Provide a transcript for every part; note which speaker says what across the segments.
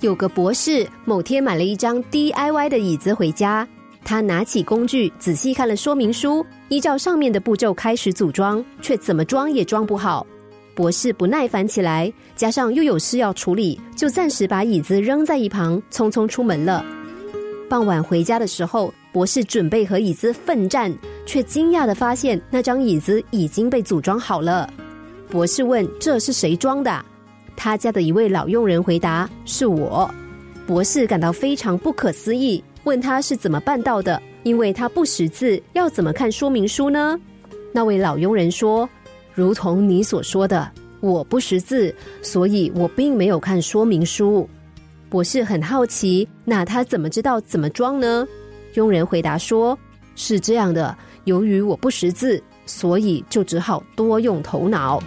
Speaker 1: 有个博士某天买了一张 DIY 的椅子回家，他拿起工具仔细看了说明书，依照上面的步骤开始组装，却怎么装也装不好。博士不耐烦起来，加上又有事要处理，就暂时把椅子扔在一旁，匆匆出门了。傍晚回家的时候，博士准备和椅子奋战，却惊讶的发现那张椅子已经被组装好了。博士问：“这是谁装的？”他家的一位老佣人回答：“是我。”博士感到非常不可思议，问他是怎么办到的，因为他不识字，要怎么看说明书呢？那位老佣人说。如同你所说的，我不识字，所以我并没有看说明书。博士很好奇，那他怎么知道怎么装呢？佣人回答说：“是这样的，由于我不识字，所以就只好多用头脑。”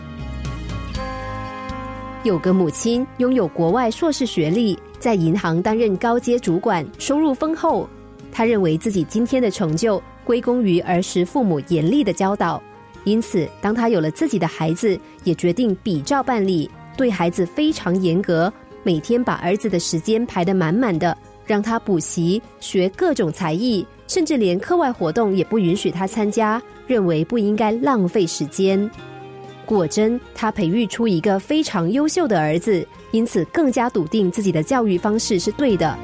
Speaker 1: 有个母亲拥有国外硕士学历，在银行担任高阶主管，收入丰厚。他认为自己今天的成就归功于儿时父母严厉的教导。因此，当他有了自己的孩子，也决定比照办理，对孩子非常严格，每天把儿子的时间排得满满的，让他补习、学各种才艺，甚至连课外活动也不允许他参加，认为不应该浪费时间。果真，他培育出一个非常优秀的儿子，因此更加笃定自己的教育方式是对的。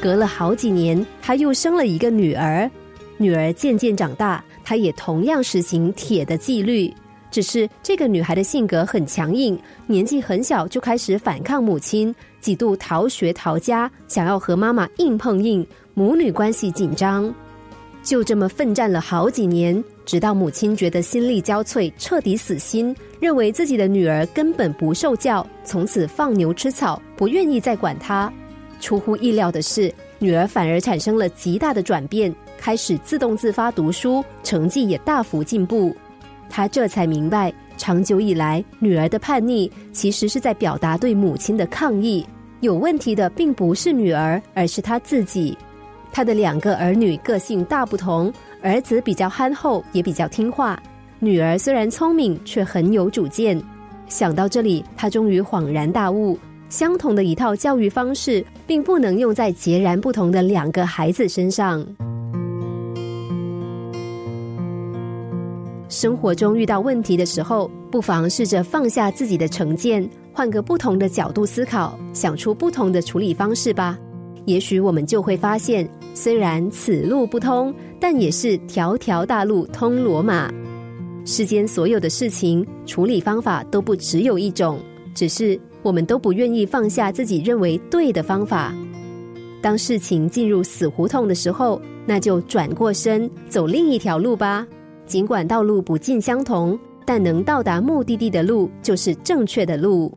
Speaker 1: 隔了好几年，他又生了一个女儿，女儿渐渐长大。他也同样实行铁的纪律，只是这个女孩的性格很强硬，年纪很小就开始反抗母亲，几度逃学逃家，想要和妈妈硬碰硬，母女关系紧张。就这么奋战了好几年，直到母亲觉得心力交瘁，彻底死心，认为自己的女儿根本不受教，从此放牛吃草，不愿意再管她。出乎意料的是，女儿反而产生了极大的转变。开始自动自发读书，成绩也大幅进步。他这才明白，长久以来女儿的叛逆其实是在表达对母亲的抗议。有问题的并不是女儿，而是他自己。他的两个儿女个性大不同，儿子比较憨厚，也比较听话；女儿虽然聪明，却很有主见。想到这里，他终于恍然大悟：相同的一套教育方式，并不能用在截然不同的两个孩子身上。生活中遇到问题的时候，不妨试着放下自己的成见，换个不同的角度思考，想出不同的处理方式吧。也许我们就会发现，虽然此路不通，但也是条条大路通罗马。世间所有的事情，处理方法都不只有一种，只是我们都不愿意放下自己认为对的方法。当事情进入死胡同的时候，那就转过身，走另一条路吧。尽管道路不尽相同，但能到达目的地的路就是正确的路。